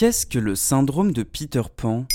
Qu'est-ce que le syndrome de Peter Pan?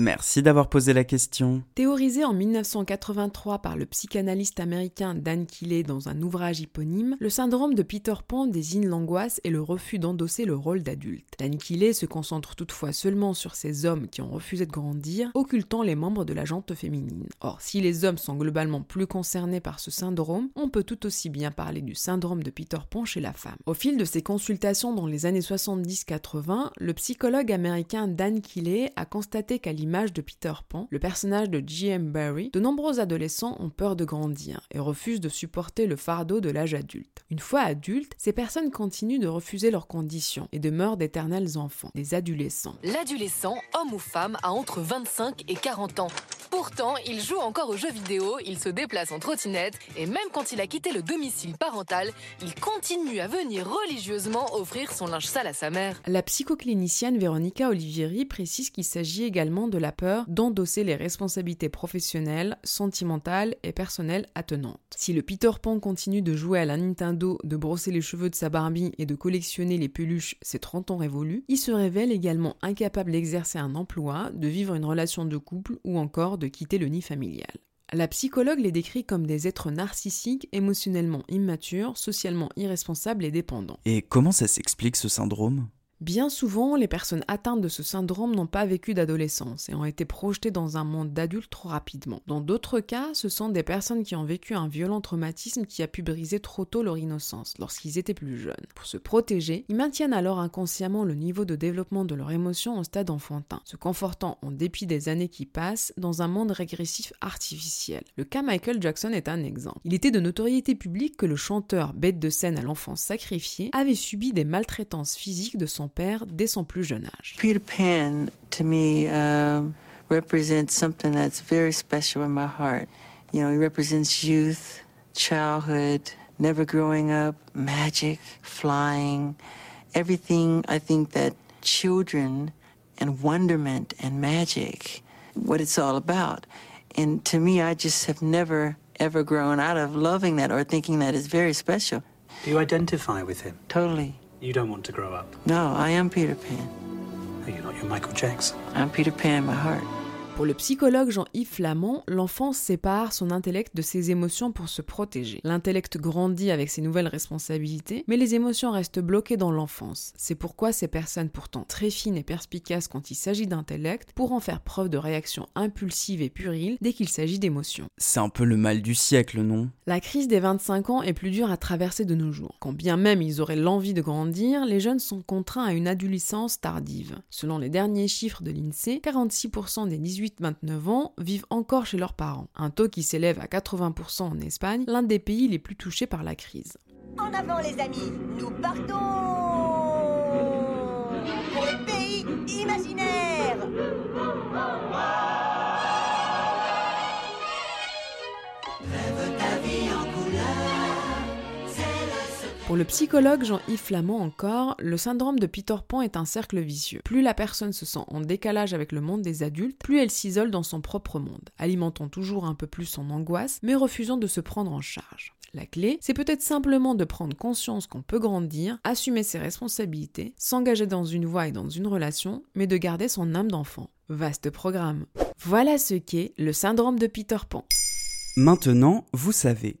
Merci d'avoir posé la question. Théorisé en 1983 par le psychanalyste américain Dan Keeley dans un ouvrage éponyme, le syndrome de Peter Pan désigne l'angoisse et le refus d'endosser le rôle d'adulte. Dan Keeley se concentre toutefois seulement sur ces hommes qui ont refusé de grandir, occultant les membres de la jante féminine. Or, si les hommes sont globalement plus concernés par ce syndrome, on peut tout aussi bien parler du syndrome de Peter Pan chez la femme. Au fil de ses consultations dans les années 70-80, le psychologue américain Dan Keeley a constaté qu'à l'image de Peter Pan, le personnage de G.M. Barry, de nombreux adolescents ont peur de grandir et refusent de supporter le fardeau de l'âge adulte. Une fois adultes, ces personnes continuent de refuser leurs conditions et demeurent d'éternels enfants, des adolescents. L'adolescent, homme ou femme, a entre 25 et 40 ans. Pourtant, il joue encore aux jeux vidéo, il se déplace en trottinette et même quand il a quitté le domicile parental, il continue à venir religieusement offrir son linge sale à sa mère. La psychoclinicienne Véronica Olivieri précise qu'il s'agit également de la peur d'endosser les responsabilités professionnelles, sentimentales et personnelles attenantes. Si le Peter Pan continue de jouer à la Nintendo, de brosser les cheveux de sa Barbie et de collectionner les peluches ses 30 ans révolus, il se révèle également incapable d'exercer un emploi, de vivre une relation de couple ou encore de quitter le nid familial. La psychologue les décrit comme des êtres narcissiques, émotionnellement immatures, socialement irresponsables et dépendants. Et comment ça s'explique ce syndrome? Bien souvent, les personnes atteintes de ce syndrome n'ont pas vécu d'adolescence et ont été projetées dans un monde d'adultes trop rapidement. Dans d'autres cas, ce sont des personnes qui ont vécu un violent traumatisme qui a pu briser trop tôt leur innocence lorsqu'ils étaient plus jeunes. Pour se protéger, ils maintiennent alors inconsciemment le niveau de développement de leur émotion au stade enfantin, se confortant en dépit des années qui passent dans un monde régressif artificiel. Le cas Michael Jackson est un exemple. Il était de notoriété publique que le chanteur, bête de scène à l'enfance sacrifiée, avait subi des maltraitances physiques de son père dès son plus jeune âge. Peter Pan, to me, um, represents something that's very special in my heart. You know, he represents youth, childhood, never growing up, magic, flying, everything I think that children and wonderment and magic, what it's all about. And to me, I just have never, ever grown out of loving that or thinking that is very special. Do you identify with him? Totally. You don't want to grow up. No, I am Peter Pan. No, You're not your Michael Jackson. I'm Peter Pan in my heart. Pour le psychologue Jean-Yves Flamand, l'enfant sépare son intellect de ses émotions pour se protéger. L'intellect grandit avec ses nouvelles responsabilités, mais les émotions restent bloquées dans l'enfance. C'est pourquoi ces personnes pourtant très fines et perspicaces quand il s'agit d'intellect pourront faire preuve de réactions impulsives et puriles dès qu'il s'agit d'émotions. C'est un peu le mal du siècle, non? La crise des 25 ans est plus dure à traverser de nos jours. Quand bien même ils auraient l'envie de grandir, les jeunes sont contraints à une adolescence tardive. Selon les derniers chiffres de l'INSEE, 46% des 18 29 ans vivent encore chez leurs parents, un taux qui s'élève à 80% en Espagne, l'un des pays les plus touchés par la crise. En avant les amis, nous partons pour le pays imaginaire. Pour le psychologue Jean-Yves Flamand encore, le syndrome de Peter Pan est un cercle vicieux. Plus la personne se sent en décalage avec le monde des adultes, plus elle s'isole dans son propre monde, alimentant toujours un peu plus son angoisse, mais refusant de se prendre en charge. La clé, c'est peut-être simplement de prendre conscience qu'on peut grandir, assumer ses responsabilités, s'engager dans une voie et dans une relation, mais de garder son âme d'enfant. Vaste programme. Voilà ce qu'est le syndrome de Peter Pan. Maintenant, vous savez.